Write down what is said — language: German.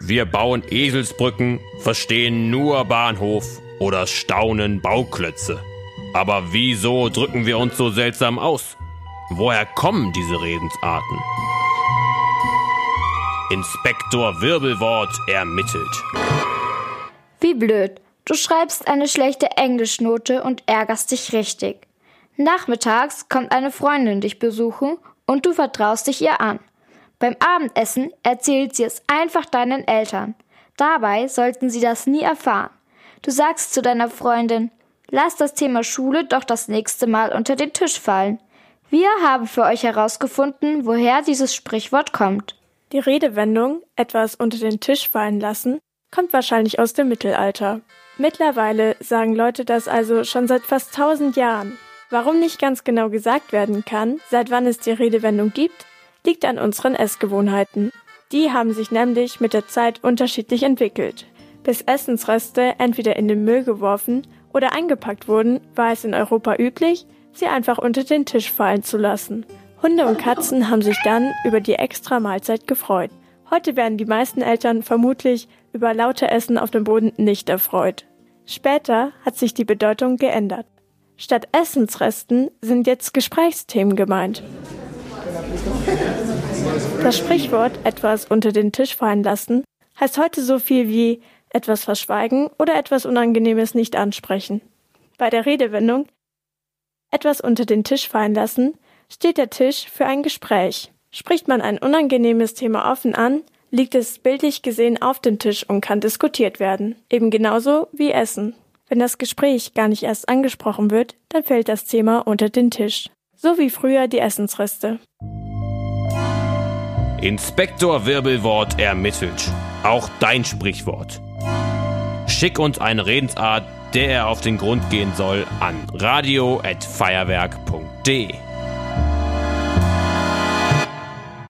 Wir bauen Eselsbrücken, verstehen nur Bahnhof oder staunen Bauklötze. Aber wieso drücken wir uns so seltsam aus? Woher kommen diese Redensarten? Inspektor Wirbelwort ermittelt. Wie blöd. Du schreibst eine schlechte Englischnote und ärgerst dich richtig. Nachmittags kommt eine Freundin dich besuchen und du vertraust dich ihr an. Beim Abendessen erzählt sie es einfach deinen Eltern. Dabei sollten sie das nie erfahren. Du sagst zu deiner Freundin, lass das Thema Schule doch das nächste Mal unter den Tisch fallen. Wir haben für euch herausgefunden, woher dieses Sprichwort kommt. Die Redewendung etwas unter den Tisch fallen lassen kommt wahrscheinlich aus dem Mittelalter. Mittlerweile sagen Leute das also schon seit fast tausend Jahren. Warum nicht ganz genau gesagt werden kann, seit wann es die Redewendung gibt, liegt an unseren Essgewohnheiten. Die haben sich nämlich mit der Zeit unterschiedlich entwickelt. Bis Essensreste entweder in den Müll geworfen oder eingepackt wurden, war es in Europa üblich, sie einfach unter den Tisch fallen zu lassen. Hunde und Katzen haben sich dann über die extra Mahlzeit gefreut. Heute werden die meisten Eltern vermutlich über lauter Essen auf dem Boden nicht erfreut. Später hat sich die Bedeutung geändert. Statt Essensresten sind jetzt Gesprächsthemen gemeint. Das Sprichwort etwas unter den Tisch fallen lassen heißt heute so viel wie etwas verschweigen oder etwas Unangenehmes nicht ansprechen. Bei der Redewendung etwas unter den Tisch fallen lassen steht der Tisch für ein Gespräch. Spricht man ein unangenehmes Thema offen an, liegt es bildlich gesehen auf dem Tisch und kann diskutiert werden. Eben genauso wie Essen. Wenn das Gespräch gar nicht erst angesprochen wird, dann fällt das Thema unter den Tisch. So wie früher die Essensreste. Inspektor Wirbelwort ermittelt. Auch dein Sprichwort. Schick uns eine Redensart, der er auf den Grund gehen soll, an radio@feuerwerk.de.